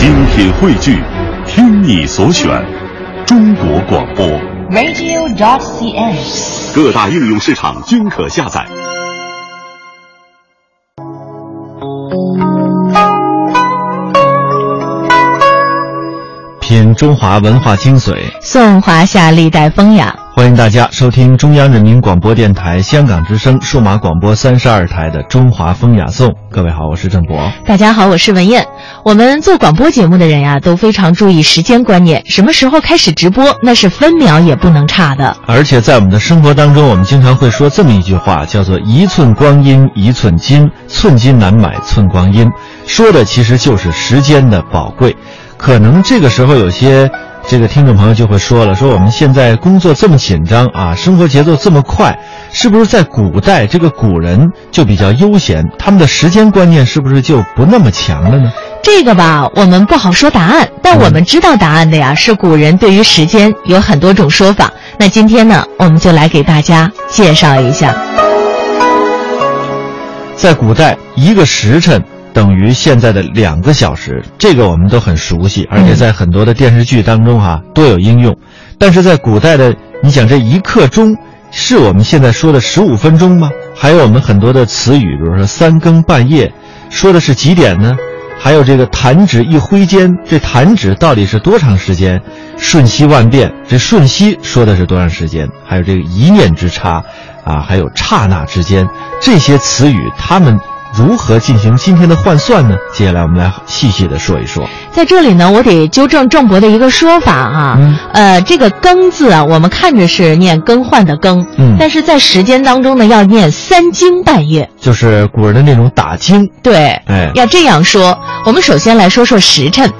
精品汇聚，听你所选，中国广播。radio.cn。各大应用市场均可下载。品中华文化精髓，颂华夏历代风雅。欢迎大家收听中央人民广播电台香港之声数码广播三十二台的《中华风雅颂》。各位好，我是郑博。大家好，我是文艳。我们做广播节目的人呀，都非常注意时间观念，什么时候开始直播，那是分秒也不能差的。而且在我们的生活当中，我们经常会说这么一句话，叫做“一寸光阴一寸金，寸金难买寸光阴”，说的其实就是时间的宝贵。可能这个时候有些这个听众朋友就会说了，说我们现在工作这么紧张啊，生活节奏这么快，是不是在古代这个古人就比较悠闲，他们的时间观念是不是就不那么强了呢？这个吧，我们不好说答案，但我们知道答案的呀，是古人对于时间有很多种说法。那今天呢，我们就来给大家介绍一下。在古代，一个时辰。等于现在的两个小时，这个我们都很熟悉，而且在很多的电视剧当中哈、啊、都有应用。但是在古代的，你想这一刻钟，是我们现在说的十五分钟吗？还有我们很多的词语，比如说三更半夜，说的是几点呢？还有这个弹指一挥间，这弹指到底是多长时间？瞬息万变，这瞬息说的是多长时间？还有这个一念之差，啊，还有刹那之间，这些词语，它们。如何进行今天的换算呢？接下来我们来细细的说一说。在这里呢，我得纠正郑博的一个说法啊，嗯、呃，这个“更”字啊，我们看着是念更换的“更”，嗯，但是在时间当中呢，要念三更半夜，就是古人的那种打更。对，哎，要这样说。我们首先来说说时辰。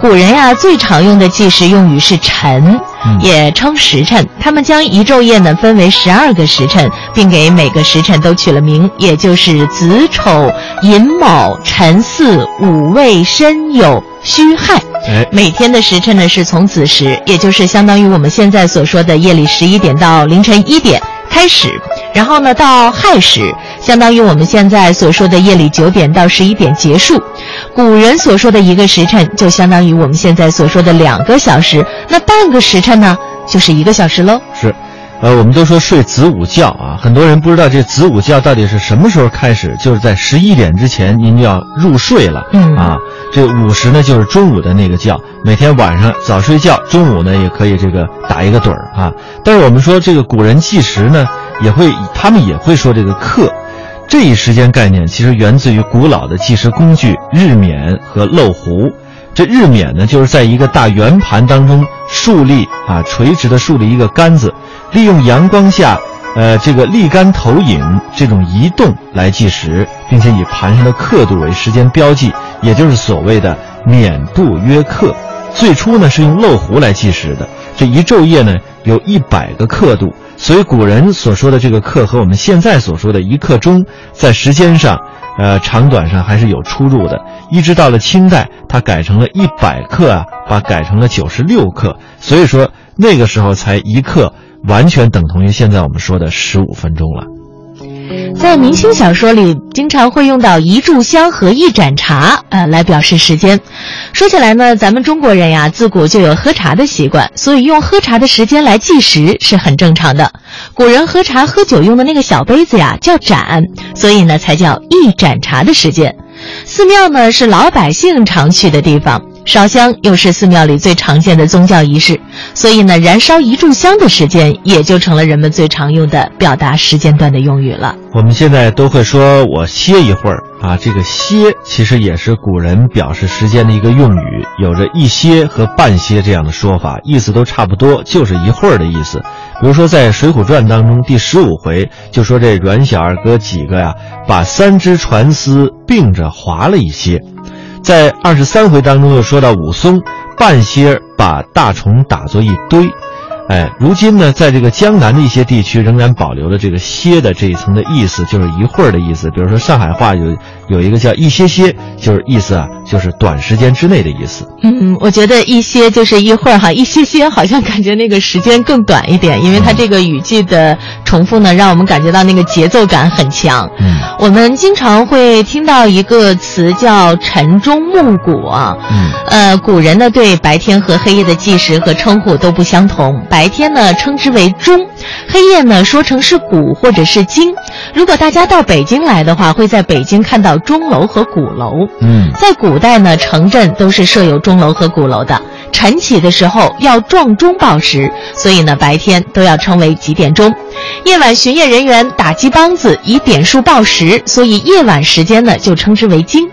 古人呀、啊，最常用的计时用语是辰，嗯、也称时辰。他们将一昼夜呢分为十二个时辰，并给每个时辰都取了名，也就是子丑寅卯辰巳午未申酉戌亥。哎，每天的时辰呢是从子时，也就是相当于我们现在所说的夜里十一点到凌晨一点开始，然后呢到亥时，相当于我们现在所说的夜里九点到十一点结束。古人所说的一个时辰，就相当于我们现在所说的两个小时。那半个时辰呢，就是一个小时喽。是，呃，我们都说睡子午觉啊，很多人不知道这子午觉到底是什么时候开始，就是在十一点之前您就要入睡了。嗯啊，这午时呢就是中午的那个觉，每天晚上早睡觉，中午呢也可以这个打一个盹儿啊。但是我们说这个古人计时呢，也会他们也会说这个刻。这一时间概念其实源自于古老的计时工具日冕和漏壶。这日冕呢，就是在一个大圆盘当中竖立啊，垂直的竖立一个杆子，利用阳光下，呃，这个立杆投影这种移动来计时，并且以盘上的刻度为时间标记，也就是所谓的冕度约刻。最初呢是用漏壶来计时的，这一昼夜呢有一百个刻度。所以古人所说的这个刻和我们现在所说的一刻钟，在时间上，呃，长短上还是有出入的。一直到了清代，它改成了一百克啊，把改成了九十六克。所以说那个时候才一刻完全等同于现在我们说的十五分钟了。在明清小说里，经常会用到一炷香和一盏茶，呃，来表示时间。说起来呢，咱们中国人呀，自古就有喝茶的习惯，所以用喝茶的时间来计时是很正常的。古人喝茶喝酒用的那个小杯子呀，叫盏，所以呢，才叫一盏茶的时间。寺庙呢，是老百姓常去的地方。烧香又是寺庙里最常见的宗教仪式，所以呢，燃烧一炷香的时间也就成了人们最常用的表达时间段的用语了。我们现在都会说“我歇一会儿”啊，这个“歇”其实也是古人表示时间的一个用语，有着一歇和半歇这样的说法，意思都差不多，就是一会儿的意思。比如说在《水浒传》当中第十五回就说这阮小二哥几个呀，把三只船丝并着划了一些。在二十三回当中又说到武松半歇把大虫打作一堆，哎，如今呢，在这个江南的一些地区，仍然保留了这个“歇”的这一层的意思，就是一会儿的意思。比如说上海话有有一个叫“一歇歇”，就是意思啊，就是短时间之内的意思。嗯，我觉得“一歇”就是一会儿哈，“一歇歇”好像感觉那个时间更短一点，因为它这个语句的重复呢，让我们感觉到那个节奏感很强。嗯，我们经常会听到一个词叫“晨钟暮鼓”啊。嗯，呃，古人呢对白天和黑夜的计时和称呼都不相同，白天呢称之为钟，黑夜呢说成是鼓或者是经。如果大家到北京来的话，会在北京看到钟楼和鼓楼。嗯，在古代呢，城镇都是设有钟楼和鼓楼的。晨起的时候要撞钟报时，所以呢白天都要称为几点钟。夜晚巡夜人员打击梆子以点数报时，所以夜晚时间呢就称之为经。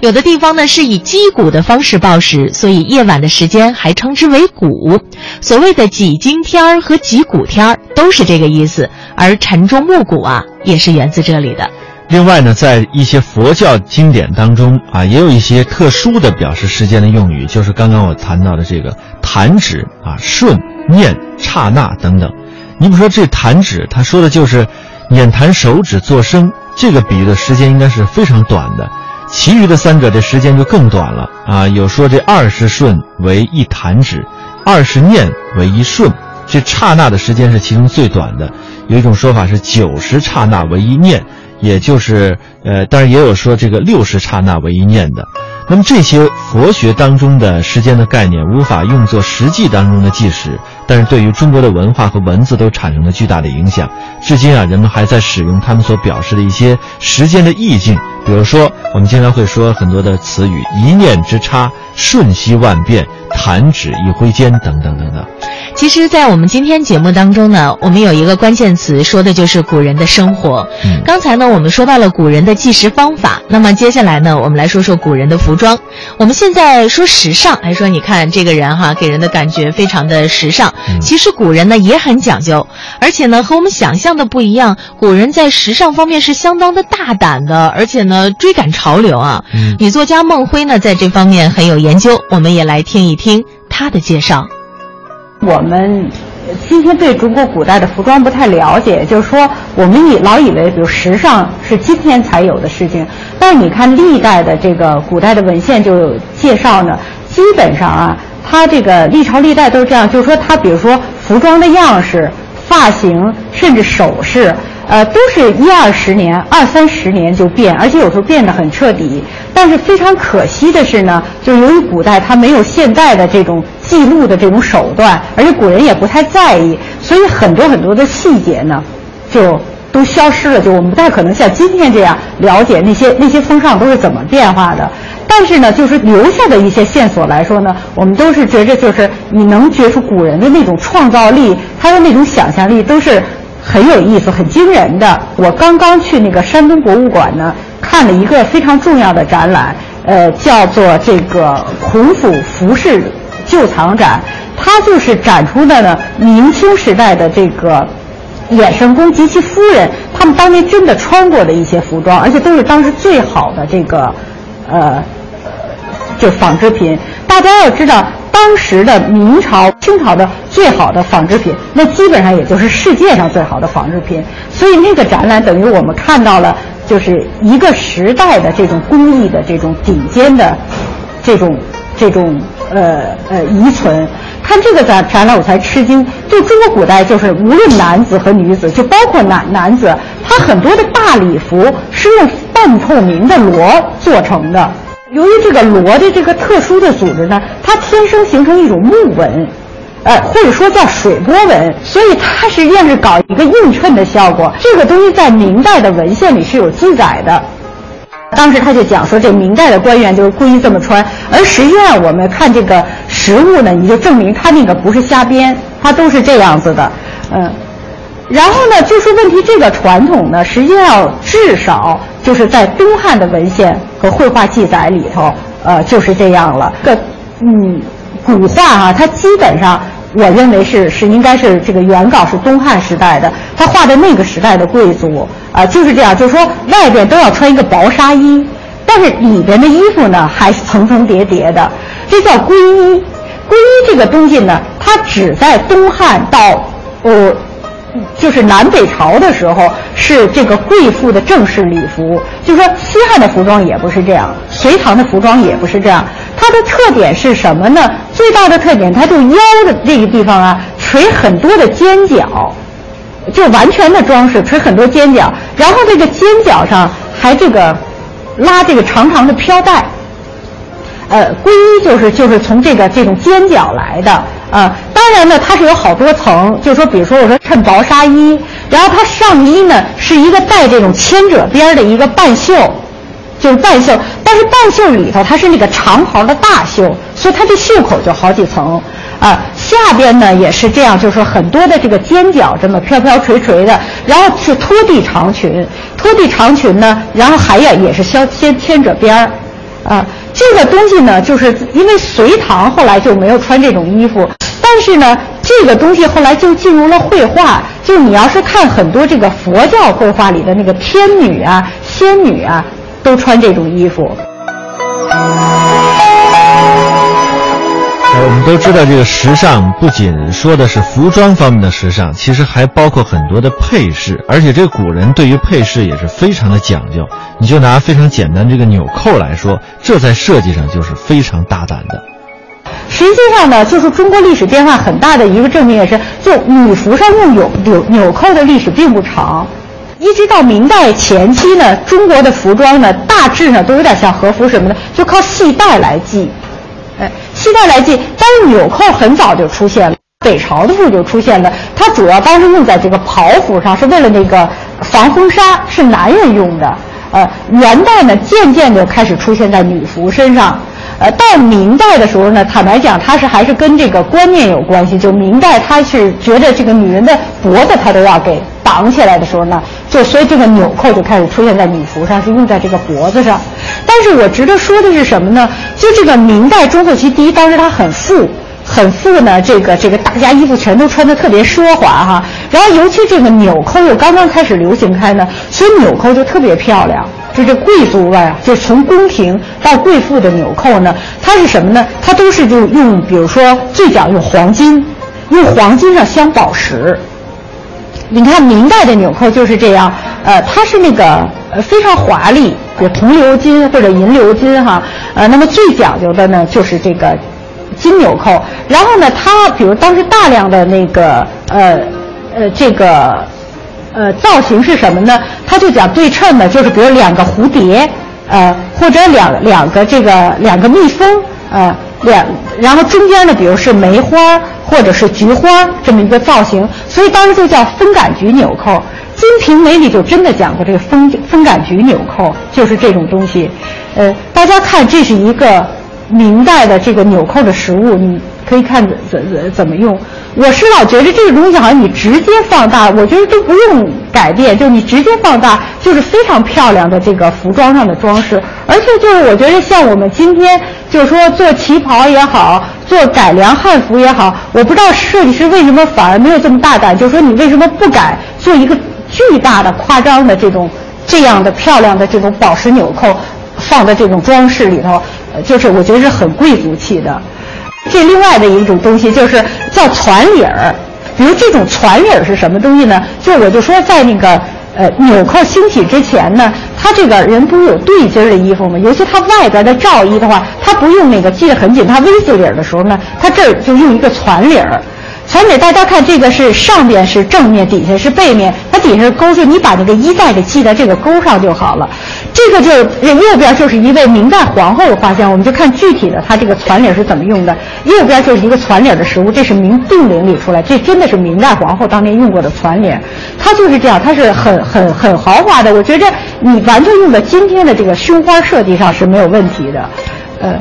有的地方呢是以击鼓的方式报时，所以夜晚的时间还称之为鼓。所谓的几经天儿和几鼓天儿都是这个意思，而晨钟暮鼓啊也是源自这里的。另外呢，在一些佛教经典当中啊，也有一些特殊的表示时间的用语，就是刚刚我谈到的这个弹指啊、瞬、念、刹那等等。你比如说这弹指，他说的就是捻弹手指作声，这个比喻的时间应该是非常短的。其余的三者这时间就更短了啊！有说这二十瞬为一弹指，二十念为一瞬，这刹那的时间是其中最短的。有一种说法是九十刹那为一念。也就是，呃，当然也有说这个六十刹那为一念的。那么这些佛学当中的时间的概念无法用作实际当中的计时，但是对于中国的文化和文字都产生了巨大的影响。至今啊，人们还在使用他们所表示的一些时间的意境，比如说我们经常会说很多的词语“一念之差”“瞬息万变”“弹指一挥间”等等等等。其实，在我们今天节目当中呢，我们有一个关键词，说的就是古人的生活。嗯，刚才呢，我们说到了古人的计时方法，那么接下来呢，我们来说说古人的服装。我们现在说时尚，还说你看这个人哈，给人的感觉非常的时尚。其实古人呢也很讲究，而且呢和我们想象的不一样，古人在时尚方面是相当的大胆的，而且呢追赶潮流啊。嗯，女作家孟辉呢在这方面很有研究，我们也来听一听她的介绍。我们今天对中国古代的服装不太了解，就是说我们以老以为，比如时尚是今天才有的事情，但是你看历代的这个古代的文献就有介绍呢，基本上啊，它这个历朝历代都是这样，就是说它比如说服装的样式、发型，甚至首饰。呃，都是一二十年、二三十年就变，而且有时候变得很彻底。但是非常可惜的是呢，就由于古代它没有现代的这种记录的这种手段，而且古人也不太在意，所以很多很多的细节呢，就都消失了。就我们不太可能像今天这样了解那些那些风尚都是怎么变化的。但是呢，就是留下的一些线索来说呢，我们都是觉着就是你能觉出古人的那种创造力，他的那种想象力都是。很有意思，很惊人的。我刚刚去那个山东博物馆呢，看了一个非常重要的展览，呃，叫做这个孔府服饰旧藏展。它就是展出的呢，明清时代的这个衍圣公及其夫人他们当年真的穿过的一些服装，而且都是当时最好的这个，呃，就纺织品。大家要知道。当时的明朝、清朝的最好的纺织品，那基本上也就是世界上最好的纺织品。所以那个展览等于我们看到了，就是一个时代的这种工艺的这种顶尖的这种这种呃呃遗存。看这个展展览，我才吃惊。就中国古代，就是无论男子和女子，就包括男男子，他很多的大礼服是用半透明的罗做成的。由于这个罗的这个特殊的组织呢，它天生形成一种木纹，呃，或者说叫水波纹，所以它实际上是搞一个映衬的效果。这个东西在明代的文献里是有记载的，当时他就讲说，这明代的官员就是故意这么穿，而实际上我们看这个实物呢，你就证明他那个不是瞎编，他都是这样子的，嗯。然后呢，就说问题这个传统呢，实际上至少就是在东汉的文献和绘画记载里头，呃，就是这样了。个嗯，古画啊，它基本上我认为是是应该是这个原稿是东汉时代的，他画的那个时代的贵族啊，就是这样，就是说外边都要穿一个薄纱衣，但是里边的衣服呢还是层层叠叠的，这叫皈依。皈依这个东西呢，它只在东汉到呃。就是南北朝的时候是这个贵妇的正式礼服，就是说西汉的服装也不是这样，隋唐的服装也不是这样。它的特点是什么呢？最大的特点，它就腰的这个地方啊，垂很多的尖角，就完全的装饰，垂很多尖角。然后这个尖角上还这个拉这个长长的飘带，呃，皈依就是就是从这个这种尖角来的。啊，当然呢，它是有好多层，就是说，比如说我说衬薄纱衣，然后它上衣呢是一个带这种千褶边的一个半袖，就是半袖，但是半袖里头它是那个长袍的大袖，所以它这袖口就好几层。啊，下边呢也是这样，就是说很多的这个尖角这么飘飘垂垂的，然后是拖地长裙，拖地长裙呢，然后还有也是削先牵褶边儿，啊。这个东西呢，就是因为隋唐后来就没有穿这种衣服，但是呢，这个东西后来就进入了绘画。就你要是看很多这个佛教绘画里的那个天女啊、仙女啊，都穿这种衣服。我们都知道，这个时尚不仅说的是服装方面的时尚，其实还包括很多的配饰。而且，这古人对于配饰也是非常的讲究。你就拿非常简单这个纽扣来说，这在设计上就是非常大胆的。实际上呢，就是中国历史变化很大的一个证明也是，就女服上用纽纽纽扣的历史并不长，一直到明代前期呢，中国的服装呢大致呢都有点像和服什么的，就靠系带来系。哎，系带来系，但是纽扣很早就出现了，北朝的时候就出现了。它主要当时用在这个袍服上，是为了那个防风沙，是男人用的。呃，元代呢，渐渐就开始出现在女服身上。呃，到明代的时候呢，坦白讲，它是还是跟这个观念有关系。就明代，他是觉得这个女人的脖子他都要给绑起来的时候呢，就所以这个纽扣就开始出现在礼服上，是用在这个脖子上。但是我值得说的是什么呢？就这个明代中后期，第一，当时他很富，很富呢，这个这个大家衣服全都穿的特别奢华哈。然后尤其这个纽扣又刚刚开始流行开呢，所以纽扣就特别漂亮。就这贵族啊，就从宫廷到贵妇的纽扣呢，它是什么呢？它都是就用，比如说最讲用黄金，用黄金上镶宝石。你看明代的纽扣就是这样，呃，它是那个呃非常华丽，有铜鎏金或者银鎏金哈，呃，那么最讲究的呢就是这个金纽扣。然后呢，它比如当时大量的那个呃呃这个。呃，造型是什么呢？他就讲对称的，就是比如两个蝴蝶，呃，或者两两个这个两个蜜蜂，呃，两，然后中间呢，比如是梅花或者是菊花这么一个造型，所以当时就叫风感菊纽扣。《金瓶梅》里就真的讲过这个风风感菊纽扣，就是这种东西。呃，大家看，这是一个明代的这个纽扣的实物，你。可以看怎怎怎么用，我是老觉得这个东西好像你直接放大，我觉得都不用改变，就你直接放大就是非常漂亮的这个服装上的装饰，而且就是我觉得像我们今天就是说做旗袍也好，做改良汉服也好，我不知道设计师为什么反而没有这么大胆，就是说你为什么不敢做一个巨大的夸张的这种这样的漂亮的这种宝石纽扣放在这种装饰里头，就是我觉得是很贵族气的。这另外的一种东西就是叫攒领儿，比如这种攒领儿是什么东西呢？就我就说在那个呃纽扣兴起之前呢，他这个人不是有对襟的衣服吗？尤其他外边的罩衣的话，他不用那个系得很紧，他 V 字领的时候呢，他这儿就用一个攒领儿。传给大家看，这个是上边是正面，底下是背面。它底下是钩，就你把那个衣带给系在这个钩上就好了。这个就右边就是一位明代皇后的画像，我们就看具体的它这个攒领是怎么用的。右边就是一个攒领的实物，这是明定陵里出来，这真的是明代皇后当年用过的攒领，它就是这样，它是很很很豪华的。我觉着你完全用在今天的这个胸花设计上是没有问题的，呃。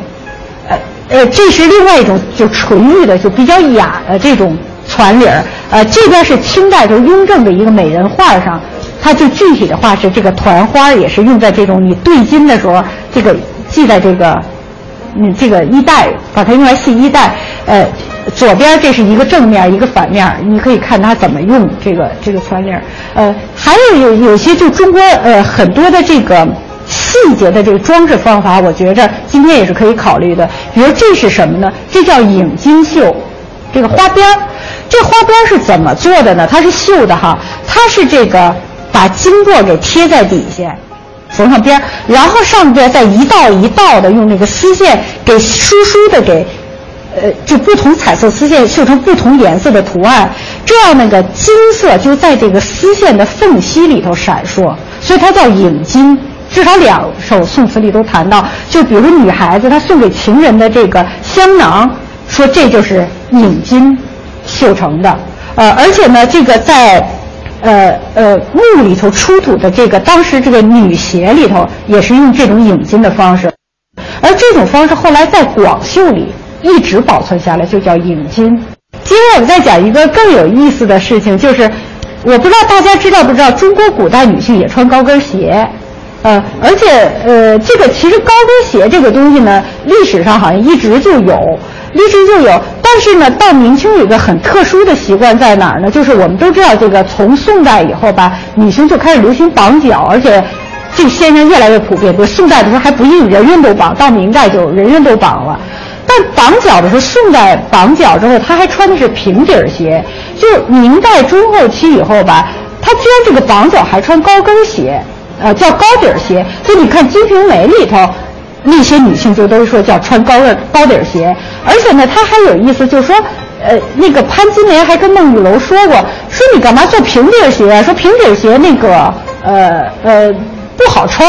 呃，这是另外一种就纯玉的，就比较雅的这种攒领儿。呃，这边是清代就雍正的一个美人画上，它就具体的画是这个团花，也是用在这种你对襟的时候，这个系在这个，嗯，这个衣带，把它用来系衣带。呃，左边这是一个正面，一个反面，你可以看它怎么用这个这个攒领儿。呃，还有有有些就中国呃很多的这个。细节的这个装饰方法，我觉着今天也是可以考虑的。比如这是什么呢？这叫影金绣，这个花边儿。这花边儿是怎么做的呢？它是绣的哈，它是这个把金箔给贴在底下，缝上边儿，然后上边再一道一道的用那个丝线给疏疏的给，呃，就不同彩色丝线绣成不同颜色的图案，这样那个金色就在这个丝线的缝隙里头闪烁，所以它叫影金。至少两首宋词里都谈到，就比如女孩子她送给情人的这个香囊，说这就是影金。绣成的，呃，而且呢，这个在，呃呃墓里头出土的这个当时这个女鞋里头，也是用这种影金的方式，而这种方式后来在广绣里一直保存下来，就叫影金。接着我们再讲一个更有意思的事情，就是我不知道大家知道不知道，中国古代女性也穿高跟鞋，呃，而且呃，这个其实高跟鞋这个东西呢，历史上好像一直就有。一直就有，但是呢，到明清有个很特殊的习惯在哪儿呢？就是我们都知道，这个从宋代以后吧，女性就开始流行绑脚，而且这个现象越来越普遍。比如宋代的时候还不一定，人人都绑；到明代就人人都绑了。但绑脚的时候，宋代绑脚之后，她还穿的是平底鞋。就明代中后期以后吧，她居然这个绑脚还穿高跟鞋，呃，叫高底儿鞋。所以你看《金瓶梅》里头。那些女性就都说叫穿高跟高底儿鞋，而且呢，她还有意思，就是说，呃，那个潘金莲还跟孟玉楼说过，说你干嘛做平底儿鞋？说平底儿鞋那个呃呃不好穿，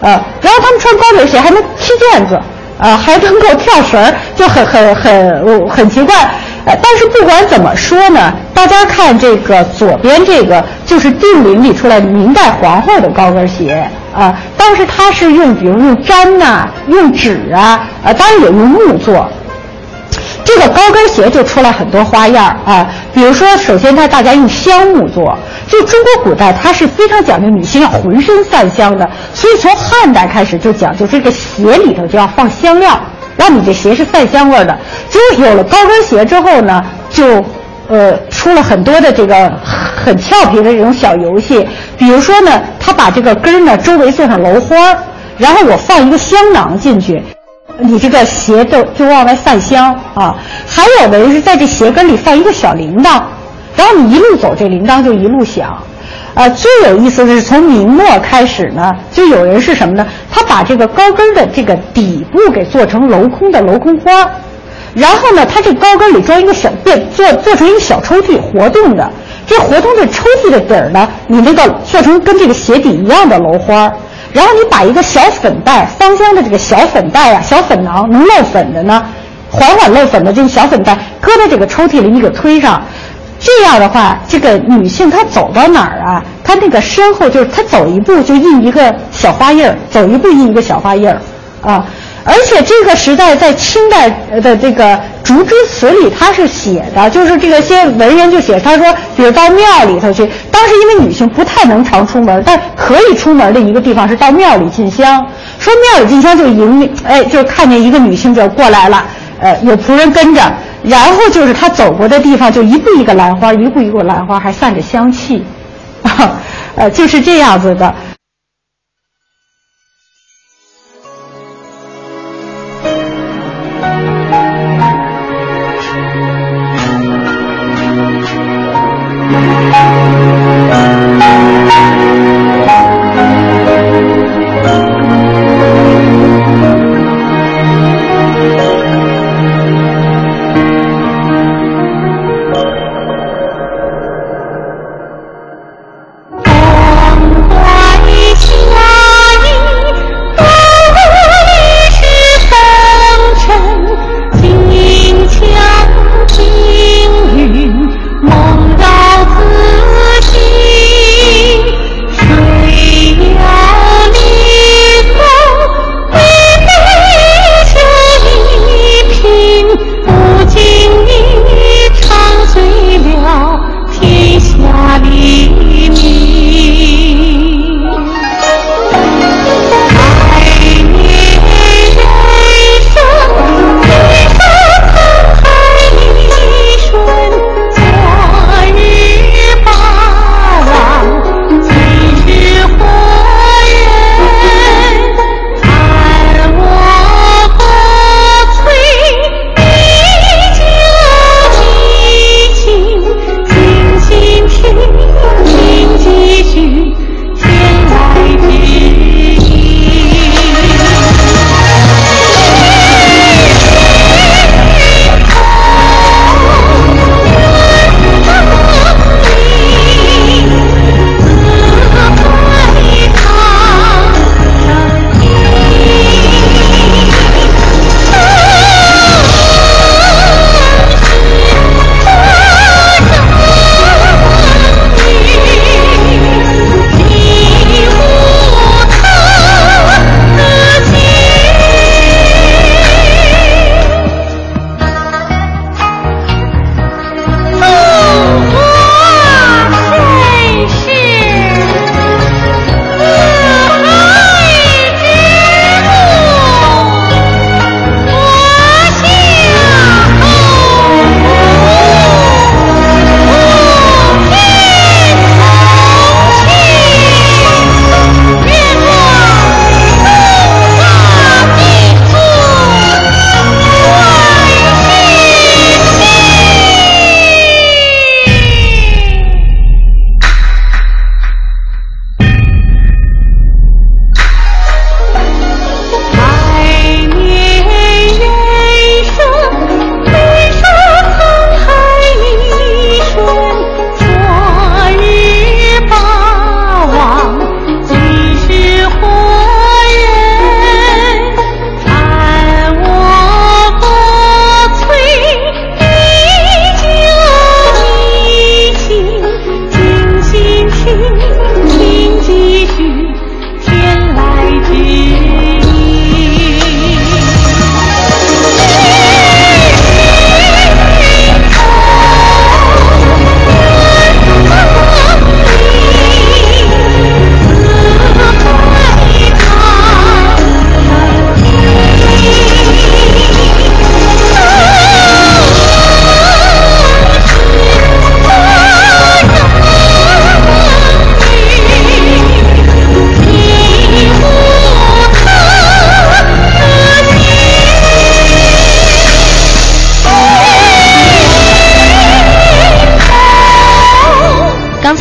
呃，然后他们穿高底鞋还能踢毽子，啊，还能够跳绳，就很很很很奇怪。呃，但是不管怎么说呢，大家看这个左边这个就是定陵里出来明代皇后的高跟鞋啊，但是它是用比如用毡呐，用纸啊，呃，当然也用木做。这个高跟鞋就出来很多花样啊，比如说，首先它大家用香木做，就中国古代它是非常讲究女性要浑身散香的，所以从汉代开始就讲究这个鞋里头就要放香料。让你这鞋是散香味的。就是有了高跟鞋之后呢，就，呃，出了很多的这个很俏皮的这种小游戏。比如说呢，他把这个跟儿呢周围做上楼花儿，然后我放一个香囊进去，你这个鞋就就往外散香啊。还有的人是在这鞋跟里放一个小铃铛，然后你一路走，这铃铛就一路响。呃，最有意思的是从明末开始呢，就有人是什么呢？他把这个高跟的这个底部给做成镂空的镂空花，然后呢，他这高跟里装一个小变做做成一个小抽屉，活动的。这活动的抽屉的底儿呢，你那个做成跟这个鞋底一样的镂花，然后你把一个小粉袋，芳香的这个小粉袋啊，小粉囊能漏粉的呢，缓缓漏粉的这个小粉袋，搁在这个抽屉里，你给推上。这样的话，这个女性她走到哪儿啊？她那个身后就是她走一步就印一个小花印儿，走一步印一个小花印儿，啊！而且这个时代在清代的这个竹枝词里，他是写的，就是这个些文人就写，他说，比如到庙里头去，当时因为女性不太能常出门，但可以出门的一个地方是到庙里进香。说庙里进香就迎，哎，就看见一个女性就过来了，呃，有仆人跟着。然后就是他走过的地方，就一步一个兰花，一步一个兰花，还散着香气，啊，呃，就是这样子的。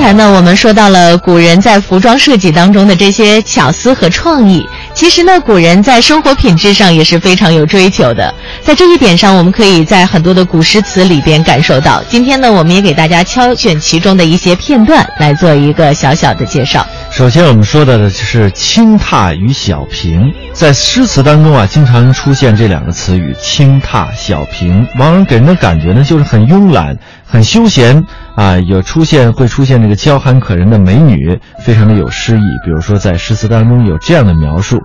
刚才呢，我们说到了古人在服装设计当中的这些巧思和创意。其实呢，古人在生活品质上也是非常有追求的。在这一点上，我们可以在很多的古诗词里边感受到。今天呢，我们也给大家挑选其中的一些片段来做一个小小的介绍。首先，我们说到的就是轻踏与小平，在诗词当中啊，经常出现这两个词语“轻踏小平”，往往给人的感觉呢，就是很慵懒、很休闲啊。有出现会出现这个娇憨可人的美女，非常的有诗意。比如说，在诗词当中有这样的描述：“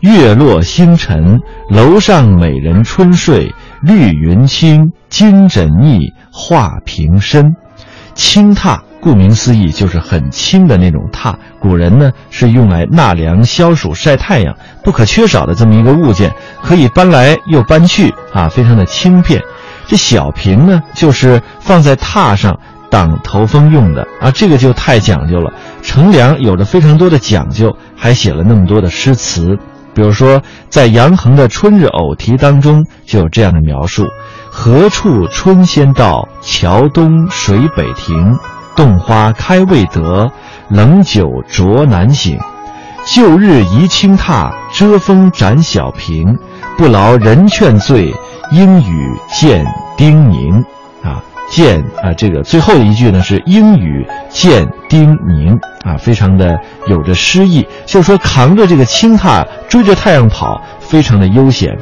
月落星辰，楼上美人春睡，绿云轻，金枕腻，画屏深。”轻踏。顾名思义，就是很轻的那种榻。古人呢是用来纳凉、消暑、晒太阳不可缺少的这么一个物件，可以搬来又搬去啊，非常的轻便。这小瓶呢，就是放在榻上挡头风用的啊，这个就太讲究了。乘凉有着非常多的讲究，还写了那么多的诗词。比如说，在杨衡的《春日偶题》当中就有这样的描述：“何处春先到？桥东水北亭。”洞花开未得，冷酒酌难醒。旧日宜轻榻，遮风展小屏。不劳人劝醉，应与见丁宁。见啊，这个最后一句呢是应语见丁宁啊，非常的有着诗意。就是说，扛着这个轻榻，追着太阳跑，非常的悠闲。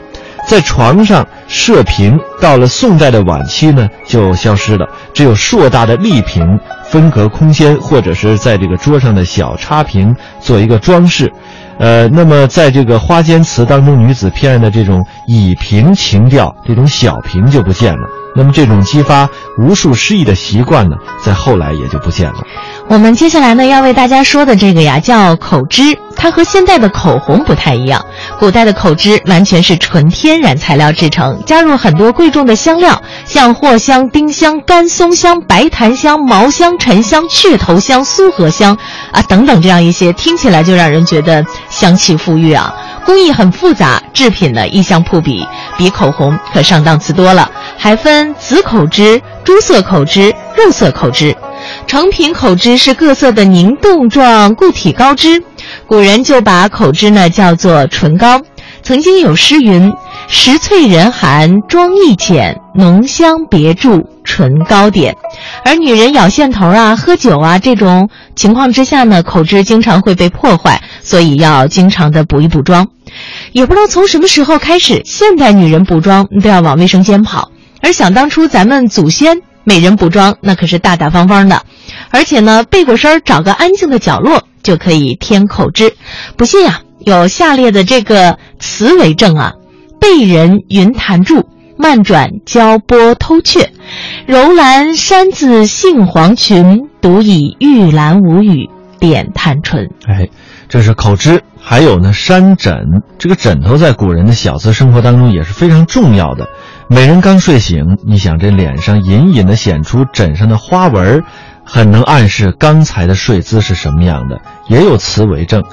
在床上射屏，到了宋代的晚期呢，就消失了，只有硕大的立屏。分隔空间，或者是在这个桌上的小插屏做一个装饰，呃，那么在这个花间词当中，女子偏爱的这种倚屏情调，这种小屏就不见了。那么这种激发无数诗意的习惯呢，在后来也就不见了。我们接下来呢要为大家说的这个呀叫口脂，它和现代的口红不太一样。古代的口脂完全是纯天然材料制成，加入很多贵重的香料，像藿香、丁香、甘松香、白檀香、毛香、沉香、雀头香、苏合香啊等等这样一些，听起来就让人觉得香气馥郁啊。工艺很复杂，制品呢异香扑鼻，比口红可上档次多了。还分紫口脂、朱色口脂、肉色口脂。成品口脂是各色的凝冻状固体膏脂，古人就把口脂呢叫做唇膏。曾经有诗云：“石翠人寒妆易浅，浓香别注唇膏点。”而女人咬线头啊、喝酒啊这种情况之下呢，口脂经常会被破坏，所以要经常的补一补妆。也不知道从什么时候开始，现代女人补妆都要往卫生间跑，而想当初咱们祖先。美人补妆那可是大大方方的，而且呢，背过身儿找个安静的角落就可以添口脂。不信呀，有下列的这个词为证啊：背人云弹柱，慢转交波偷雀，柔兰山子杏黄裙，独倚玉兰无语点探唇。哎，这是口脂。还有呢，山枕。这个枕头在古人的小资生活当中也是非常重要的。美人刚睡醒，你想这脸上隐隐的显出枕上的花纹，很能暗示刚才的睡姿是什么样的。也有词为证：“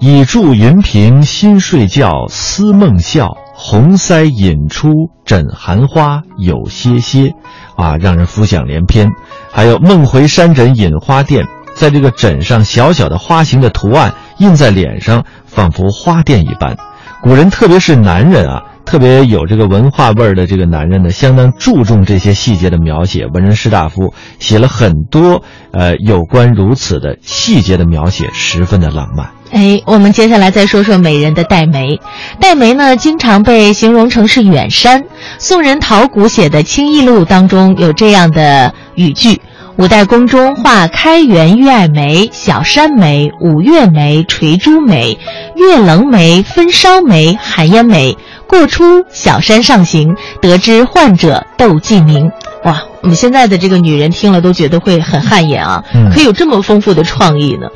倚柱云屏新睡觉，思梦笑，红腮引出枕寒花有些些。”啊，让人浮想联翩。还有“梦回山枕隐花店”，在这个枕上小小的花形的图案印在脸上，仿佛花店一般。古人特别是男人啊。特别有这个文化味儿的这个男人呢，相当注重这些细节的描写。文人士大夫写了很多，呃，有关如此的细节的描写，十分的浪漫。哎，我们接下来再说说美人的黛眉。黛眉呢，经常被形容成是远山。宋人陶谷写的《清异录》当中有这样的语句。五代宫中画开元玉爱眉、小山眉、五月眉、垂珠眉、月棱眉、分梢眉、寒烟眉。过出小山上行，得知患者窦记名。哇，我们现在的这个女人听了都觉得会很汗颜啊！可以有这么丰富的创意呢。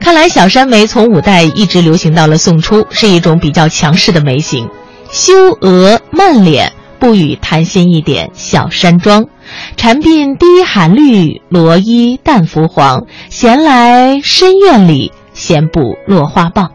看来小山梅从五代一直流行到了宋初，是一种比较强势的眉形。修额慢脸，不与谈心一点小山妆。蝉鬓低寒绿，罗衣淡拂黄。闲来深院里，闲补落花棒。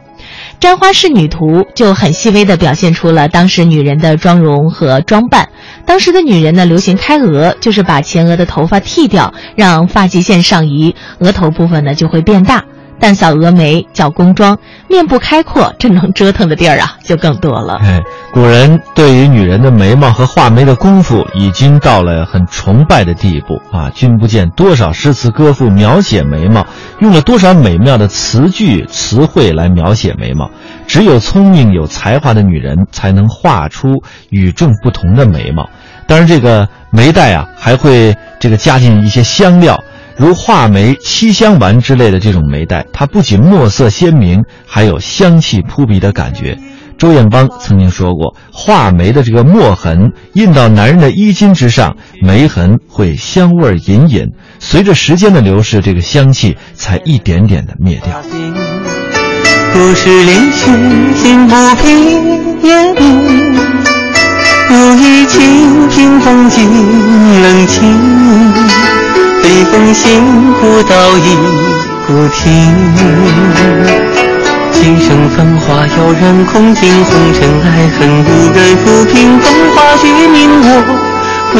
《簪花仕女图》就很细微地表现出了当时女人的妆容和装扮。当时的女人呢，流行开额，就是把前额的头发剃掉，让发际线上移，额头部分呢就会变大。淡扫蛾眉叫宫妆，面部开阔，这能折腾的地儿啊就更多了。哎，古人对于女人的眉毛和画眉的功夫已经到了很崇拜的地步啊！君不见多少诗词歌赋描写眉毛，用了多少美妙的词句词汇来描写眉毛。只有聪明有才华的女人才能画出与众不同的眉毛。当然，这个眉黛啊，还会这个加进一些香料。如画眉、七香丸之类的这种眉黛，它不仅墨色鲜明，还有香气扑鼻的感觉。周艳邦曾经说过，画眉的这个墨痕印到男人的衣襟之上，眉痕会香味隐隐，随着时间的流逝，这个香气才一点点的灭掉。故事里心心不平也明，如一清平风静冷清。北风行，古道一孤亭。今生繁华悠然，空尽红尘爱恨，不改抚平。风华绝命，我归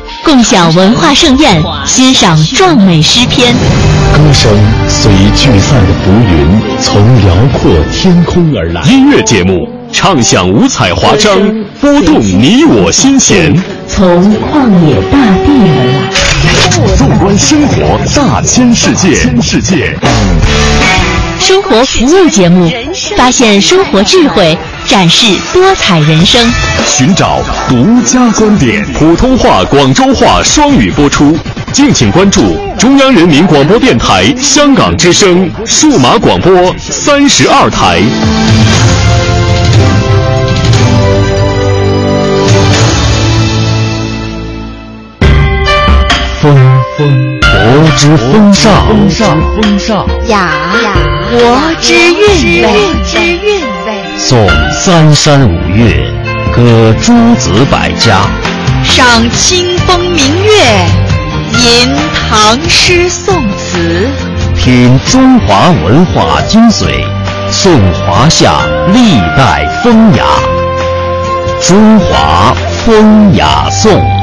共享文化盛宴，欣赏壮美诗篇。歌声随聚散的浮云，从辽阔天空而来。音乐节目唱响五彩华章，拨动你我心弦。从旷野大地而来。纵观生活大千世界。世界。生活服务节目，发现生活智慧。展示多彩人生，寻找独家观点。普通话、广州话双语播出，敬请关注中央人民广播电台香港之声数码广播三十二台。风风，国之风尚，风尚风尚，雅雅，国之韵味，之韵味。诵三山五岳，歌诸子百家，赏清风明月，吟唐诗宋词，品中华文化精髓，颂华夏历代风雅，中华风雅颂。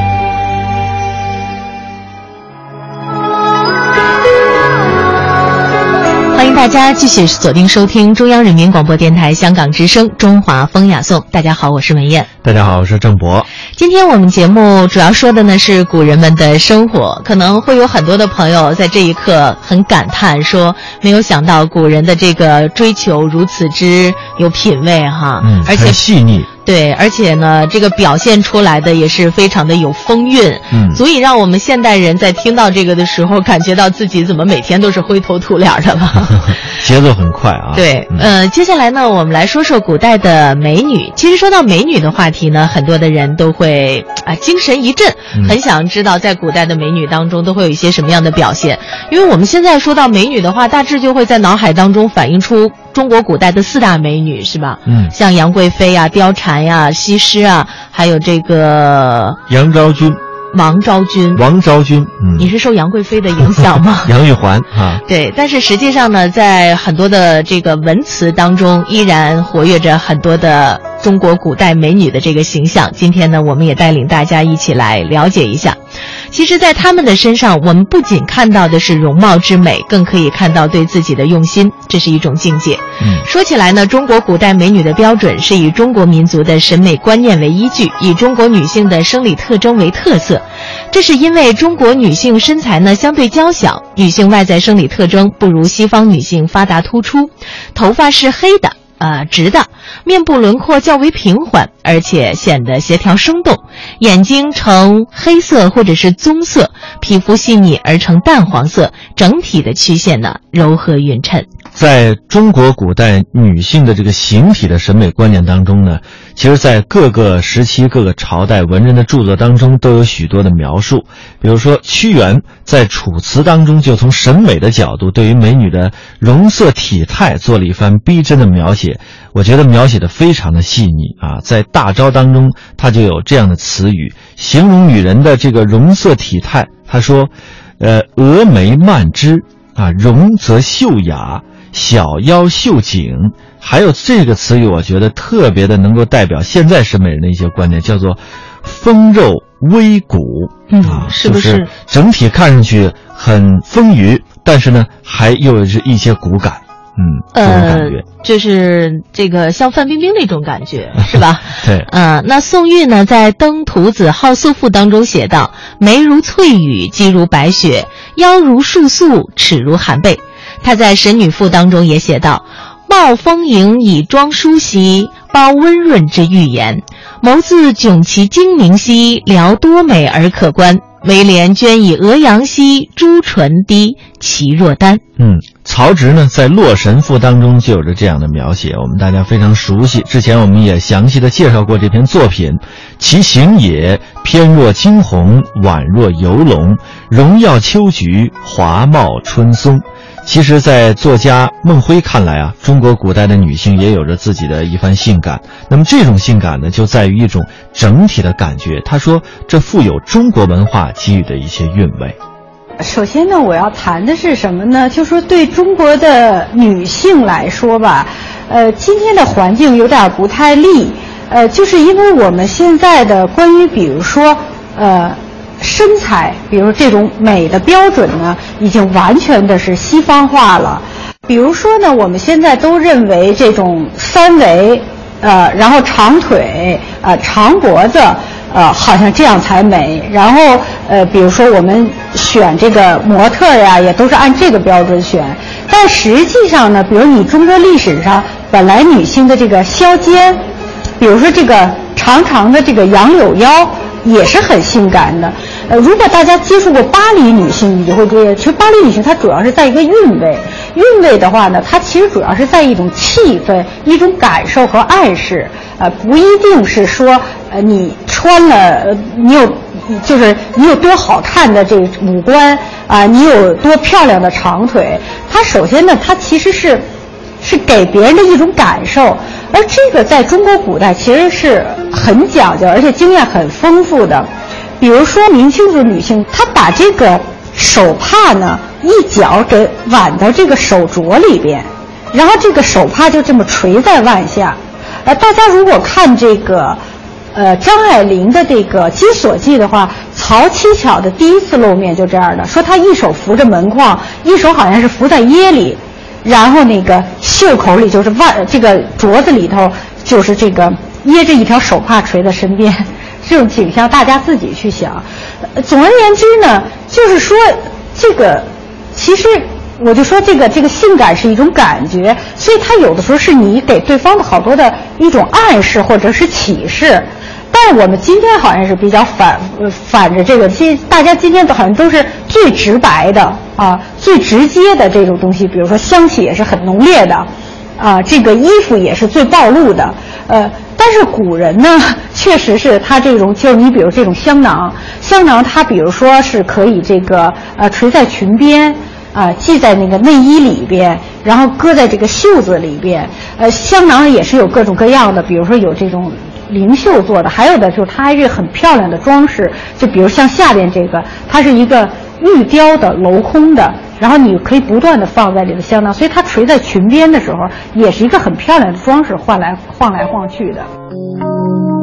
大家继续锁定收听中央人民广播电台香港之声《中华风雅颂》。大家好，我是文艳。大家好，我是郑博。今天我们节目主要说的呢是古人们的生活，可能会有很多的朋友在这一刻很感叹，说没有想到古人的这个追求如此之有品位哈，嗯，而且细腻。对，而且呢，这个表现出来的也是非常的有风韵，嗯，足以让我们现代人在听到这个的时候，感觉到自己怎么每天都是灰头土脸的吧？节奏很快啊。对，呃，接下来呢，我们来说说古代的美女。其实说到美女的话题呢，很多的人都会啊精神一振，很想知道在古代的美女当中都会有一些什么样的表现。因为我们现在说到美女的话，大致就会在脑海当中反映出。中国古代的四大美女是吧？嗯，像杨贵妃啊、貂蝉呀、西施啊，还有这个杨昭君、王昭君、王昭君。嗯，你是受杨贵妃的影响吗？杨玉环啊，对。但是实际上呢，在很多的这个文词当中，依然活跃着很多的中国古代美女的这个形象。今天呢，我们也带领大家一起来了解一下。其实，在她们的身上，我们不仅看到的是容貌之美，更可以看到对自己的用心，这是一种境界。嗯，说起来呢，中国古代美女的标准是以中国民族的审美观念为依据，以中国女性的生理特征为特色。这是因为中国女性身材呢相对娇小，女性外在生理特征不如西方女性发达突出，头发是黑的。呃，直的，面部轮廓较为平缓，而且显得协调生动，眼睛呈黑色或者是棕色，皮肤细腻而呈淡黄色，整体的曲线呢柔和匀称。在中国古代女性的这个形体的审美观念当中呢，其实，在各个时期、各个朝代文人的著作当中都有许多的描述。比如说，屈原在《楚辞》当中就从审美的角度，对于美女的容色体态做了一番逼真的描写。我觉得描写的非常的细腻啊。在《大招》当中，他就有这样的词语形容女人的这个容色体态。他说：“呃，峨眉曼枝啊，容则秀雅。”小腰秀颈，还有这个词语，我觉得特别的能够代表现在审美人的一些观念，叫做“丰肉微骨”。嗯，是不是？整体看上去很丰腴，但是呢，还又是一些骨感。嗯，这种感觉就是这个像范冰冰那种感觉，是吧？对。嗯，那宋玉呢，在《登徒子好素赋》当中写道：“眉如翠羽，肌如白雪，腰如束素，齿如含贝。”他在《神女赋》当中也写道：“貌丰盈以装梳兮，包温润之玉言；眸自炯其精明兮，聊多美而可观。眉帘娟以鹅阳兮，朱唇滴其若丹。”嗯，曹植呢，在《洛神赋》当中就有着这样的描写，我们大家非常熟悉。之前我们也详细的介绍过这篇作品，其形也翩若惊鸿，宛若游龙，荣耀秋菊，华茂春松。其实，在作家孟辉看来啊，中国古代的女性也有着自己的一番性感。那么，这种性感呢，就在于一种整体的感觉。他说，这富有中国文化给予的一些韵味。首先呢，我要谈的是什么呢？就说对中国的女性来说吧，呃，今天的环境有点不太利，呃，就是因为我们现在的关于，比如说，呃。身材，比如这种美的标准呢，已经完全的是西方化了。比如说呢，我们现在都认为这种三围，呃，然后长腿，呃，长脖子，呃，好像这样才美。然后，呃，比如说我们选这个模特呀，也都是按这个标准选。但实际上呢，比如你中国历史上本来女性的这个削肩，比如说这个长长的这个杨柳腰。也是很性感的，呃，如果大家接触过巴黎女性，你就会注意，其实巴黎女性她主要是在一个韵味，韵味的话呢，它其实主要是在一种气氛、一种感受和暗示，呃，不一定是说，呃，你穿了，你有，就是你有多好看的这五官啊，你有多漂亮的长腿，它首先呢，它其实是，是给别人的一种感受。而这个在中国古代其实是很讲究，而且经验很丰富的。比如说明清的女性，她把这个手帕呢一角给挽到这个手镯里边，然后这个手帕就这么垂在腕下。呃，大家如果看这个，呃，张爱玲的这个《金锁记》的话，曹七巧的第一次露面就这样的，说她一手扶着门框，一手好像是扶在掖里。然后那个袖口里就是腕，这个镯子里头就是这个掖着一条手帕垂在身边，这种景象大家自己去想。总而言之呢，就是说这个其实我就说这个这个性感是一种感觉，所以它有的时候是你给对方的好多的一种暗示或者是启示。但我们今天好像是比较反反着这个，今大家今天都好像都是最直白的啊，最直接的这种东西，比如说香气也是很浓烈的，啊，这个衣服也是最暴露的，呃，但是古人呢，确实是他这种，就你比如这种香囊，香囊它比如说是可以这个呃垂在裙边，啊系在那个内衣里边，然后搁在这个袖子里边，呃，香囊也是有各种各样的，比如说有这种。灵秀做的，还有的就是它还是很漂亮的装饰，就比如像下边这个，它是一个玉雕的镂空的，然后你可以不断的放在里头香囊，所以它垂在裙边的时候，也是一个很漂亮的装饰，换来晃来晃去的。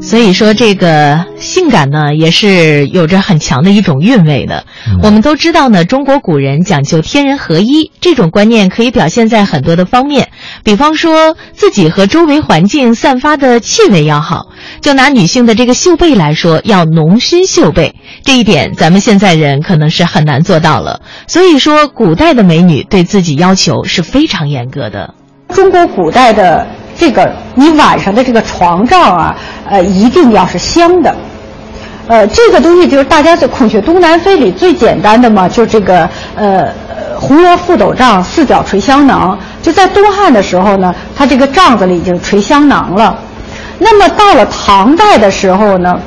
所以说，这个性感呢，也是有着很强的一种韵味的。我们都知道呢，中国古人讲究天人合一，这种观念可以表现在很多的方面。比方说，自己和周围环境散发的气味要好。就拿女性的这个袖背来说，要浓熏袖背，这一点咱们现在人可能是很难做到了。所以说，古代的美女对自己要求是非常严格的。中国古代的。这个你晚上的这个床帐啊，呃，一定要是香的，呃，这个东西就是大家在《孔雀东南飞》里最简单的嘛，就这个呃，红圆覆斗帐，四角垂香囊。就在东汉的时候呢，它这个帐子里已经垂香囊了。那么到了唐代的时候呢，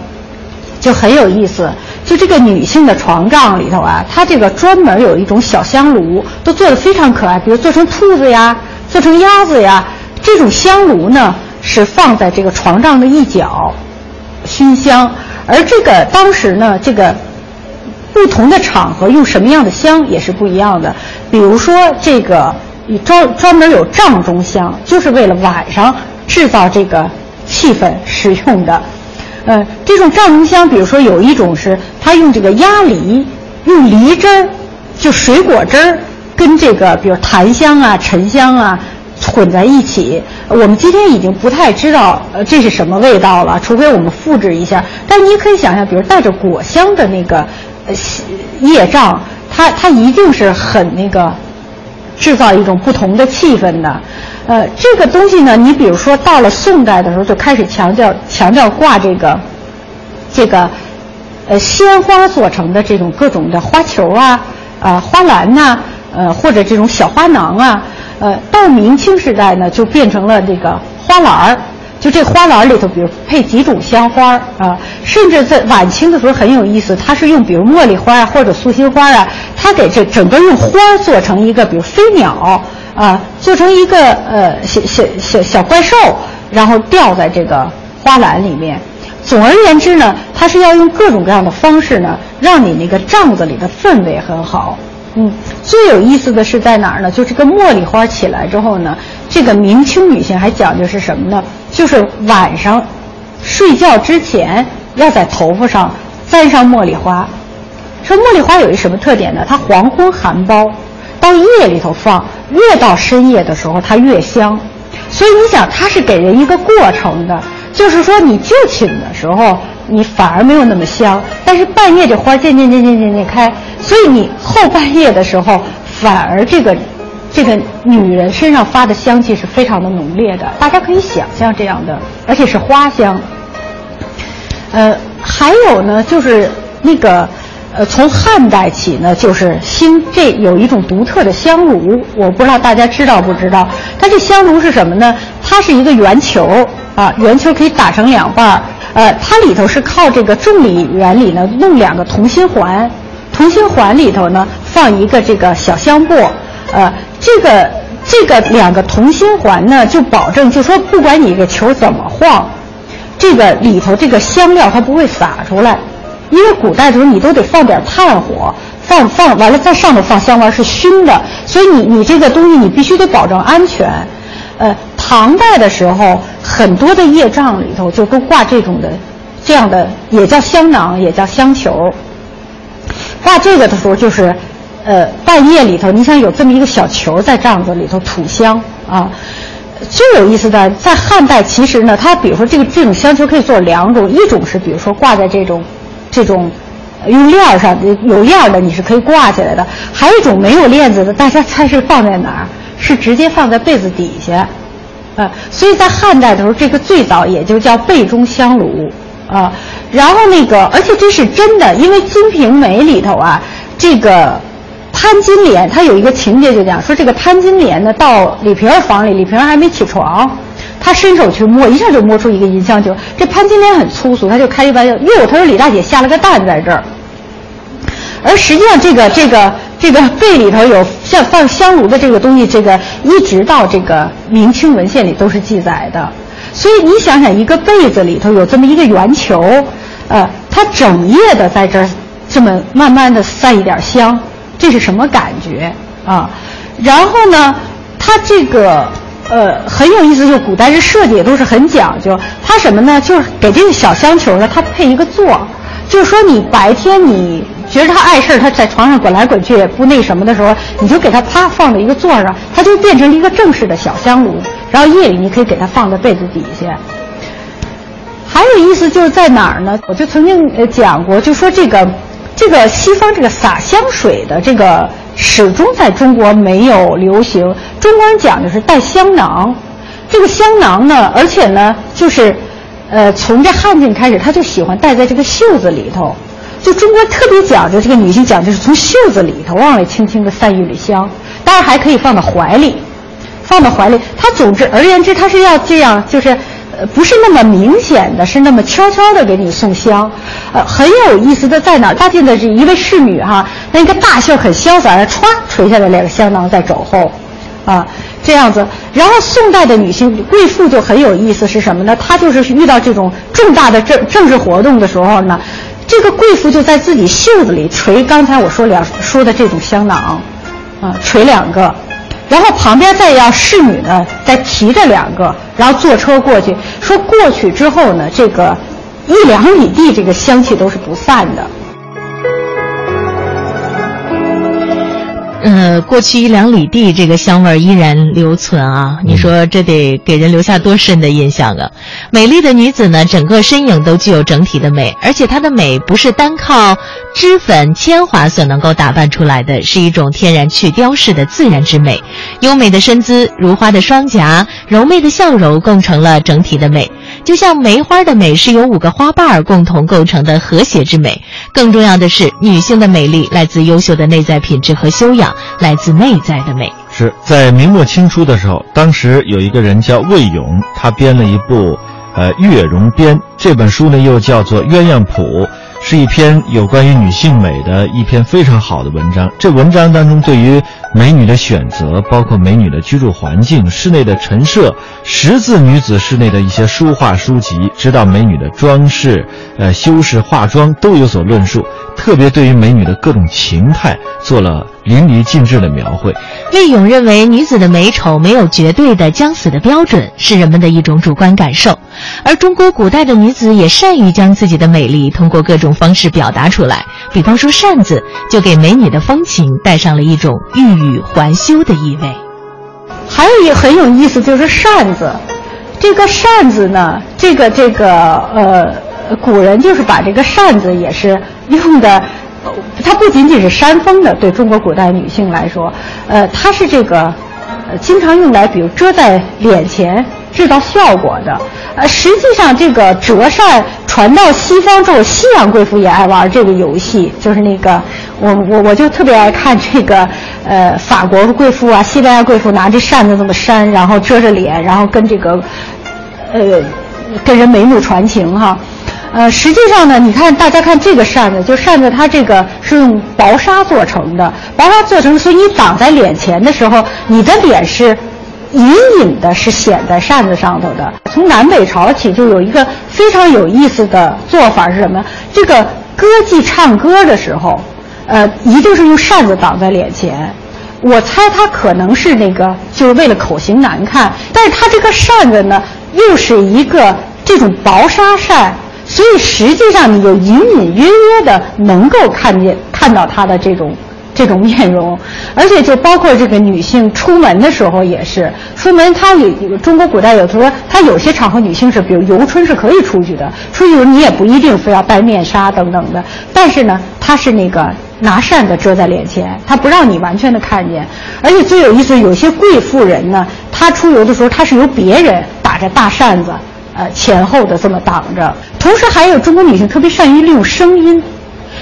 就很有意思，就这个女性的床帐里头啊，它这个专门有一种小香炉，都做的非常可爱，比如做成兔子呀，做成鸭子呀。这种香炉呢，是放在这个床帐的一角，熏香。而这个当时呢，这个不同的场合用什么样的香也是不一样的。比如说，这个专专门有帐中香，就是为了晚上制造这个气氛使用的。呃，这种帐中香，比如说有一种是它用这个鸭梨，用梨汁儿，就水果汁儿，跟这个比如檀香啊、沉香啊。混在一起，我们今天已经不太知道呃这是什么味道了，除非我们复制一下。但你可以想象，比如带着果香的那个呃叶帐，它它一定是很那个制造一种不同的气氛的。呃，这个东西呢，你比如说到了宋代的时候，就开始强调强调挂这个这个呃鲜花做成的这种各种的花球啊啊花篮呐呃或者这种小花囊啊。呃，到明清时代呢，就变成了这个花篮儿，就这花篮里头，比如配几种香花儿啊，甚至在晚清的时候很有意思，它是用比如茉莉花啊或者素心花啊，它给这整个用花做成一个比如飞鸟啊，做成一个呃小小小小怪兽，然后吊在这个花篮里面。总而言之呢，它是要用各种各样的方式呢，让你那个帐子里的氛围很好。嗯，最有意思的是在哪儿呢？就这个茉莉花起来之后呢，这个明清女性还讲究是什么呢？就是晚上睡觉之前要在头发上簪上茉莉花。说茉莉花有一什么特点呢？它黄昏含苞，到夜里头放，越到深夜的时候它越香。所以你想，它是给人一个过程的，就是说你就寝的时候。你反而没有那么香，但是半夜这花渐渐渐渐渐渐开，所以你后半夜的时候，反而这个这个女人身上发的香气是非常的浓烈的。大家可以想象这样的，而且是花香。呃，还有呢，就是那个呃，从汉代起呢，就是兴这有一种独特的香炉，我不知道大家知道不知道？它这香炉是什么呢？它是一个圆球啊，圆球可以打成两半儿。呃，它里头是靠这个重力原理呢，弄两个同心环，同心环里头呢放一个这个小香布，呃，这个这个两个同心环呢就保证，就说不管你这个球怎么晃，这个里头这个香料它不会洒出来，因为古代的时候你都得放点炭火，放放完了在上头放香丸是熏的，所以你你这个东西你必须得保证安全，呃。唐代的时候，很多的业障里头就都挂这种的，这样的也叫香囊，也叫香球。挂这个的时候，就是，呃，半夜里头，你想有这么一个小球在帐子里头吐香啊。最有意思的，在汉代其实呢，它比如说这个这种香球可以做两种，一种是比如说挂在这种，这种，用链上有链的，你是可以挂起来的；还有一种没有链子的，大家猜是放在哪儿？是直接放在被子底下。呃，所以在汉代的时候，这个最早也就叫背中香炉啊。然后那个，而且这是真的，因为《金瓶梅》里头啊，这个潘金莲她有一个情节，就讲说这个潘金莲呢到李瓶儿房里，李瓶儿还没起床，她伸手去摸，一下就摸出一个银香球。这潘金莲很粗俗，她就开一玩笑，哟，她说李大姐下了个蛋在这儿。而实际上，这个这个这个被里头有像放香炉的这个东西，这个一直到这个明清文献里都是记载的。所以你想想，一个被子里头有这么一个圆球，呃，它整夜的在这儿这么慢慢的散一点香，这是什么感觉啊？然后呢，它这个呃，很有意思，就古代这设计也都是很讲究。它什么呢？就是给这个小香球呢，它配一个座，就是说你白天你觉得它碍事儿，它在床上滚来滚去也不那什么的时候，你就给它啪放在一个座上，它就变成了一个正式的小香炉。然后夜里你可以给它放在被子底下。还有意思就是在哪儿呢？我就曾经呃讲过，就说这个这个西方这个洒香水的这个始终在中国没有流行。中国人讲的是带香囊，这个香囊呢，而且呢，就是呃从这汉晋开始，他就喜欢戴在这个袖子里头。就中国特别讲究，这个女性讲究是从袖子里头往外轻轻的散一缕香，当然还可以放到怀里，放到怀里。她总之而言之，她是要这样，就是。呃，不是那么明显的，是那么悄悄的给你送香，呃，很有意思的在哪儿？大见的是一位侍女哈，那一个大袖很潇洒的歘垂下来两个香囊在肘后，啊，这样子。然后宋代的女性贵妇就很有意思，是什么呢？她就是遇到这种重大的政政治活动的时候呢，这个贵妇就在自己袖子里垂刚才我说两说的这种香囊，啊，垂两个。然后旁边再要侍女呢，再提着两个，然后坐车过去。说过去之后呢，这个一两里地，这个香气都是不散的。呃，过去一两里地，这个香味依然留存啊！你说这得给人留下多深的印象啊！美丽的女子呢，整个身影都具有整体的美，而且她的美不是单靠脂粉铅华所能够打扮出来的，是一种天然去雕饰的自然之美。优美的身姿、如花的双颊、柔媚的笑容，构成了整体的美。就像梅花的美是由五个花瓣儿共同构成的和谐之美。更重要的是，女性的美丽来自优秀的内在品质和修养，来自内在的美。是在明末清初的时候，当时有一个人叫魏咏，他编了一部，呃《月容编》这本书呢，又叫做《鸳鸯谱》。是一篇有关于女性美的一篇非常好的文章。这文章当中，对于美女的选择，包括美女的居住环境、室内的陈设、十字女子室内的一些书画书籍，直到美女的装饰、呃修饰、化妆，都有所论述。特别对于美女的各种情态做了淋漓尽致的描绘。魏勇认为，女子的美丑没有绝对的将死的标准，是人们的一种主观感受。而中国古代的女子也善于将自己的美丽通过各种方式表达出来，比方说扇子，就给美女的风情带上了一种欲语还休的意味。还有一个很有意思，就是扇子。这个扇子呢，这个这个呃。古人就是把这个扇子也是用的，它不仅仅是扇风的。对中国古代女性来说，呃，它是这个，呃，经常用来比如遮在脸前制造效果的。呃，实际上这个折扇传到西方之后，西洋贵妇也爱玩这个游戏，就是那个我我我就特别爱看这个，呃，法国贵妇啊，西班牙贵妇拿着扇子这么扇，然后遮着脸，然后跟这个，呃，跟人眉目传情哈。呃，实际上呢，你看，大家看这个扇子，就扇子它这个是用薄纱做成的，薄纱做成，所以你挡在脸前的时候，你的脸是隐隐的，是显在扇子上头的。从南北朝起就有一个非常有意思的做法是什么？这个歌妓唱歌的时候，呃，一定是用扇子挡在脸前。我猜他可能是那个，就是为了口型难看，但是他这个扇子呢，又是一个这种薄纱扇。所以实际上，你就隐隐约约的能够看见看到她的这种这种面容，而且就包括这个女性出门的时候也是出门，她有中国古代有说，她有些场合女性是，比如游春是可以出去的，出去你也不一定非要戴面纱等等的，但是呢，她是那个拿扇子遮在脸前，她不让你完全的看见，而且最有意思，有些贵妇人呢，她出游的时候，她是由别人打着大扇子。呃，前后的这么挡着，同时还有中国女性特别善于利用声音，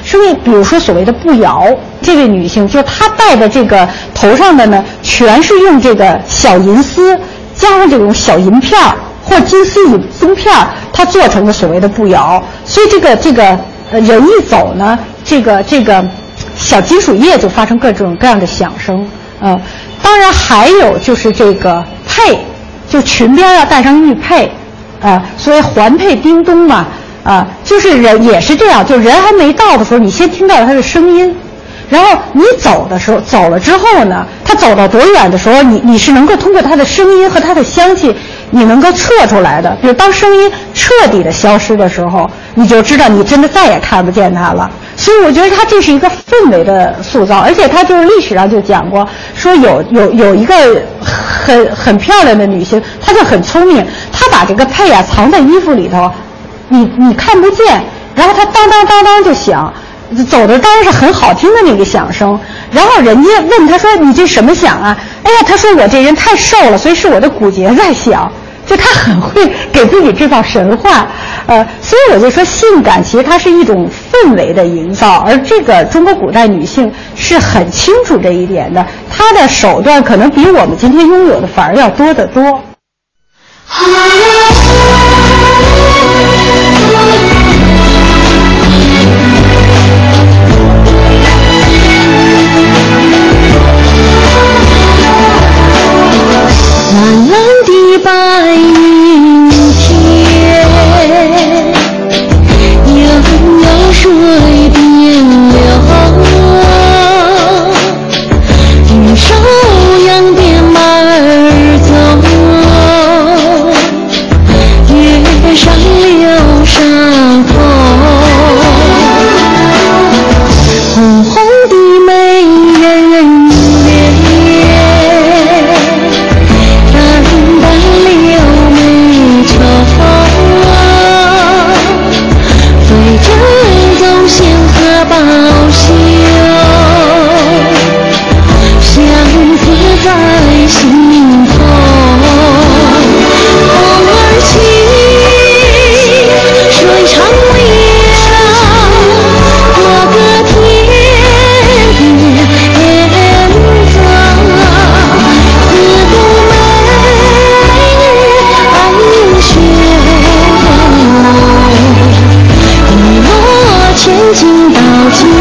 声音，比如说所谓的步摇，这位女性就她戴的这个头上的呢，全是用这个小银丝加上这种小银片儿或金丝银松片儿，它做成的所谓的步摇，所以这个这个呃人一走呢，这个这个小金属叶就发生各种各样的响声，呃，当然还有就是这个佩，就裙边要带上玉佩。啊，所以环佩叮咚嘛，啊，就是人也是这样，就人还没到的时候，你先听到了他的声音，然后你走的时候，走了之后呢，他走到多远的时候，你你是能够通过他的声音和他的香气，你能够测出来的。比如当声音彻底的消失的时候，你就知道你真的再也看不见他了。所以我觉得他这是一个氛围的塑造，而且他就是历史上就讲过，说有有有一个很很漂亮的女性，她就很聪明，她把这个佩啊藏在衣服里头，你你看不见，然后她当当当当就响。走的当然是很好听的那个响声，然后人家问他说：“你这什么响啊？”哎呀，他说：“我这人太瘦了，所以是我的骨节在响。”就他很会给自己制造神话，呃，所以我就说，性感其实它是一种氛围的营造，而这个中国古代女性是很清楚这一点的，她的手段可能比我们今天拥有的反而要多得多。白云金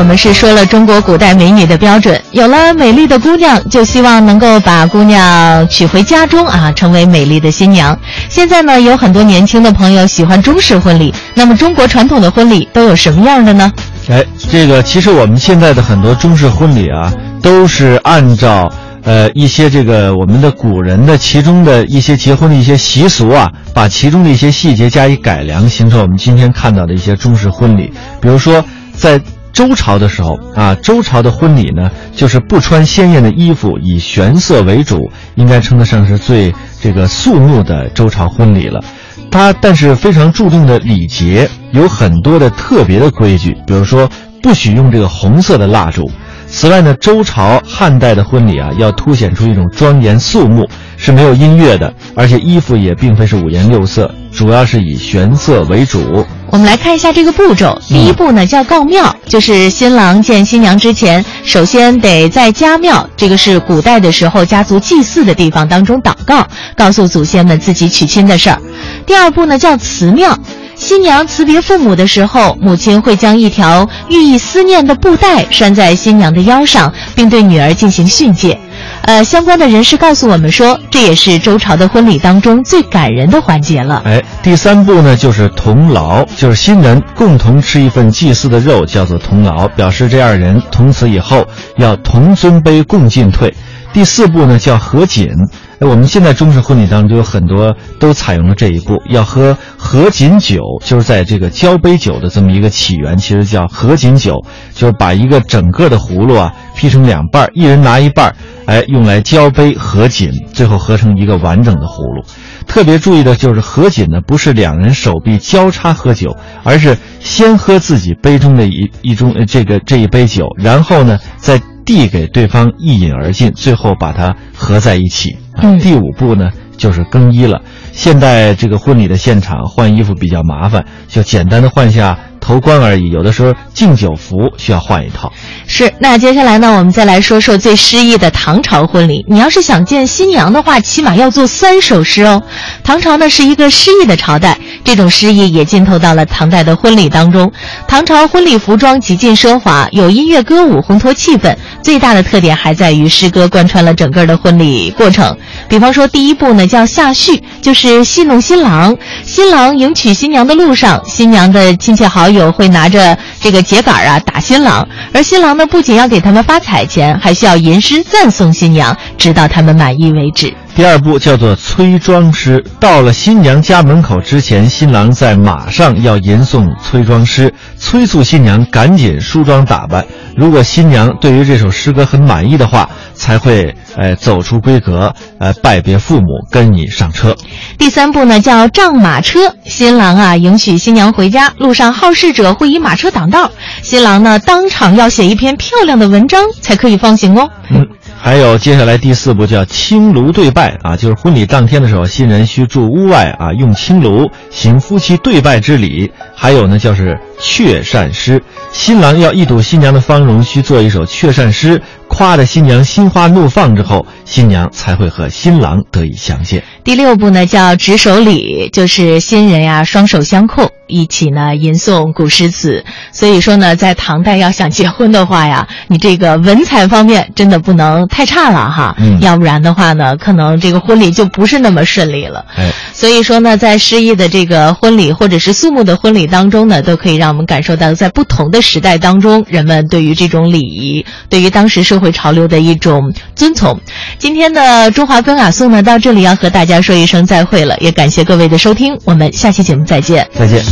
我们是说了中国古代美女的标准，有了美丽的姑娘，就希望能够把姑娘娶回家中啊，成为美丽的新娘。现在呢，有很多年轻的朋友喜欢中式婚礼，那么中国传统的婚礼都有什么样的呢？哎，这个其实我们现在的很多中式婚礼啊，都是按照呃一些这个我们的古人的其中的一些结婚的一些习俗啊，把其中的一些细节加以改良，形成我们今天看到的一些中式婚礼。比如说，在周朝的时候啊，周朝的婚礼呢，就是不穿鲜艳的衣服，以玄色为主，应该称得上是最这个肃穆的周朝婚礼了。它但是非常注重的礼节，有很多的特别的规矩，比如说不许用这个红色的蜡烛。此外呢，周朝、汉代的婚礼啊，要凸显出一种庄严肃穆，是没有音乐的，而且衣服也并非是五颜六色，主要是以玄色为主。我们来看一下这个步骤。第一步呢叫告庙，就是新郎见新娘之前，首先得在家庙，这个是古代的时候家族祭祀的地方当中祷告，告诉祖先们自己娶亲的事儿。第二步呢叫辞庙，新娘辞别父母的时候，母亲会将一条寓意思念的布带拴在新娘的腰上，并对女儿进行训诫。呃，相关的人士告诉我们说，这也是周朝的婚礼当中最感人的环节了。哎，第三步呢，就是同牢，就是新人共同吃一份祭祀的肉，叫做同牢，表示这二人从此以后要同尊卑共进退。第四步呢，叫合卺。我们现在中式婚礼当中就有很多都采用了这一步，要喝合卺酒，就是在这个交杯酒的这么一个起源，其实叫合卺酒，就是把一个整个的葫芦啊劈成两半，一人拿一半，哎，用来交杯合卺，最后合成一个完整的葫芦。特别注意的就是合卺呢，不是两人手臂交叉喝酒，而是先喝自己杯中的一一中呃这个这一杯酒，然后呢再递给对方一饮而尽，最后把它合在一起。第五步呢就是更衣了。现在这个婚礼的现场换衣服比较麻烦，就简单的换下头冠而已。有的时候敬酒服需要换一套。是，那接下来呢，我们再来说说最诗意的唐朝婚礼。你要是想见新娘的话，起码要做三首诗哦。唐朝呢是一个诗意的朝代，这种诗意也浸透到了唐代的婚礼当中。唐朝婚礼服装极尽奢华，有音乐歌舞烘托气氛。最大的特点还在于诗歌贯穿了整个的婚礼过程。比方说，第一步呢叫下序，就是戏弄新郎。新郎迎娶新娘的路上，新娘的亲戚好友会拿着这个秸秆啊打新郎，而新郎呢不仅要给他们发彩钱，还需要吟诗赞颂新娘，直到他们满意为止。第二步叫做催妆师。到了新娘家门口之前，新郎在马上要吟诵催妆诗，催促新娘赶紧梳妆打扮。如果新娘对于这首诗歌很满意的话，才会呃走出闺阁，呃拜别父母，跟你上车。第三步呢叫仗马车，新郎啊迎娶新娘回家，路上好事者会以马车挡道，新郎呢当场要写一篇漂亮的文章才可以放行哦。嗯，还有接下来第四步叫青炉对拜啊，就是婚礼当天的时候，新人需住屋外啊，用青炉行夫妻对拜之礼。还有呢，就是雀扇诗，新郎要一睹新娘的芳容，需做一首雀扇诗，夸得新娘心花怒放之后，新娘才会和新郎得以相见。第六步呢叫执手礼，就是新人呀双手相扣，一起呢吟诵古诗词。所以说呢，在唐代要想结婚的话呀，你这个文采方面真的不能太差了哈，嗯要不然的话呢，可能这个婚礼就不是那么顺利了。哎，所以说呢，在诗意的这个婚礼或者是肃穆的婚礼当中呢，都可以让我们感受到，在不同的时代当中，人们对于这种礼仪，对于当时社会潮流的一种遵从。今天的中华风雅颂呢，到这里要和大家说一声再会了，也感谢各位的收听，我们下期节目再见。再见。